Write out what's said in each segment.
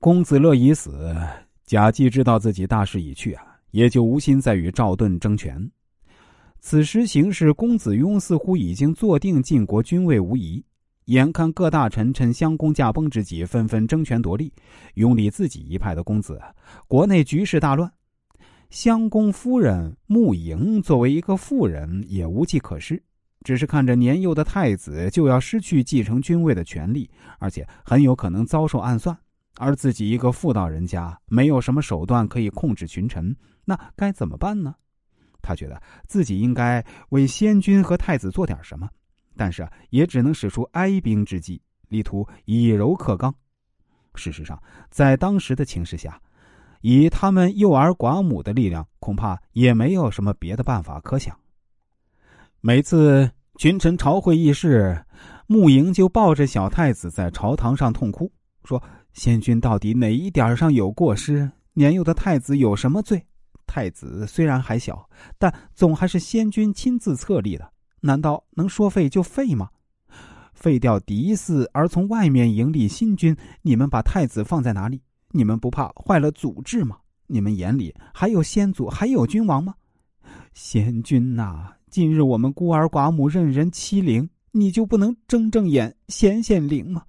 公子乐已死，贾季知道自己大势已去啊，也就无心再与赵盾争权。此时形势，公子雍似乎已经坐定晋国君位无疑。眼看各大臣趁襄公驾崩之际，纷纷争权夺利，拥立自己一派的公子，国内局势大乱。襄公夫人穆莹作为一个妇人，也无计可施，只是看着年幼的太子就要失去继承君位的权利，而且很有可能遭受暗算，而自己一个妇道人家，没有什么手段可以控制群臣，那该怎么办呢？他觉得自己应该为先君和太子做点什么。但是也只能使出哀兵之计，力图以柔克刚。事实上，在当时的情势下，以他们幼儿寡母的力量，恐怕也没有什么别的办法可想。每次群臣朝会议事，穆莹就抱着小太子在朝堂上痛哭，说：“先君到底哪一点上有过失？年幼的太子有什么罪？太子虽然还小，但总还是先君亲自册立的。”难道能说废就废吗？废掉嫡嗣而从外面迎立新君，你们把太子放在哪里？你们不怕坏了祖制吗？你们眼里还有先祖，还有君王吗？先君呐，今日我们孤儿寡母任人欺凌，你就不能睁睁眼显显灵吗？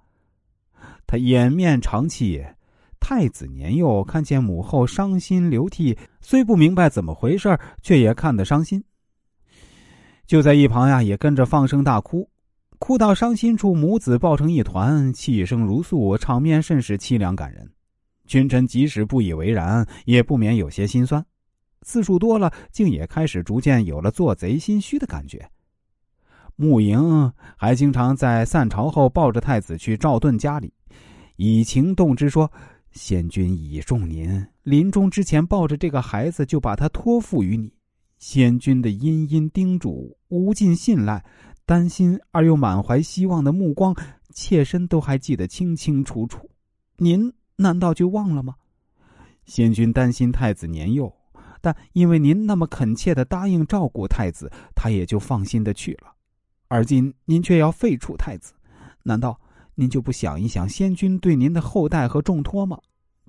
他掩面长泣。太子年幼，看见母后伤心流涕，虽不明白怎么回事，却也看得伤心。就在一旁呀，也跟着放声大哭，哭到伤心处，母子抱成一团，泣声如诉，场面甚是凄凉感人。群臣即使不以为然，也不免有些心酸。次数多了，竟也开始逐渐有了做贼心虚的感觉。穆莹还经常在散朝后抱着太子去赵盾家里，以情动之说：“先君倚重您，临终之前抱着这个孩子，就把他托付于你。”先君的殷殷叮嘱，无尽信赖，担心而又满怀希望的目光，妾身都还记得清清楚楚。您难道就忘了吗？先君担心太子年幼，但因为您那么恳切的答应照顾太子，他也就放心的去了。而今您却要废黜太子，难道您就不想一想先君对您的厚待和重托吗？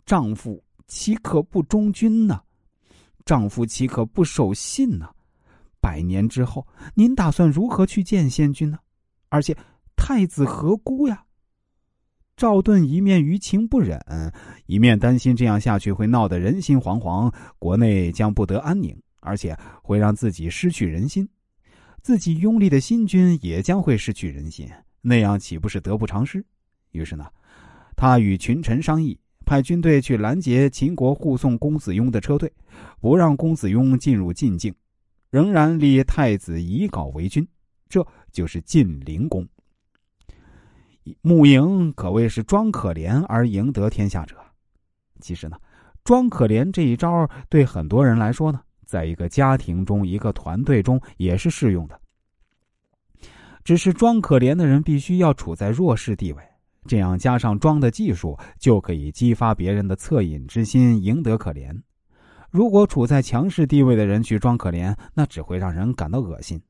丈夫岂可不忠君呢？丈夫岂可不守信呢？百年之后，您打算如何去见先君呢？而且，太子何辜呀？赵盾一面于情不忍，一面担心这样下去会闹得人心惶惶，国内将不得安宁，而且会让自己失去人心，自己拥立的新君也将会失去人心，那样岂不是得不偿失？于是呢，他与群臣商议。派军队去拦截秦国护送公子雍的车队，不让公子雍进入晋境，仍然立太子以稿为君，这就是晋灵公。穆莹可谓是装可怜而赢得天下者。其实呢，装可怜这一招对很多人来说呢，在一个家庭中、一个团队中也是适用的。只是装可怜的人必须要处在弱势地位。这样加上装的技术，就可以激发别人的恻隐之心，赢得可怜。如果处在强势地位的人去装可怜，那只会让人感到恶心。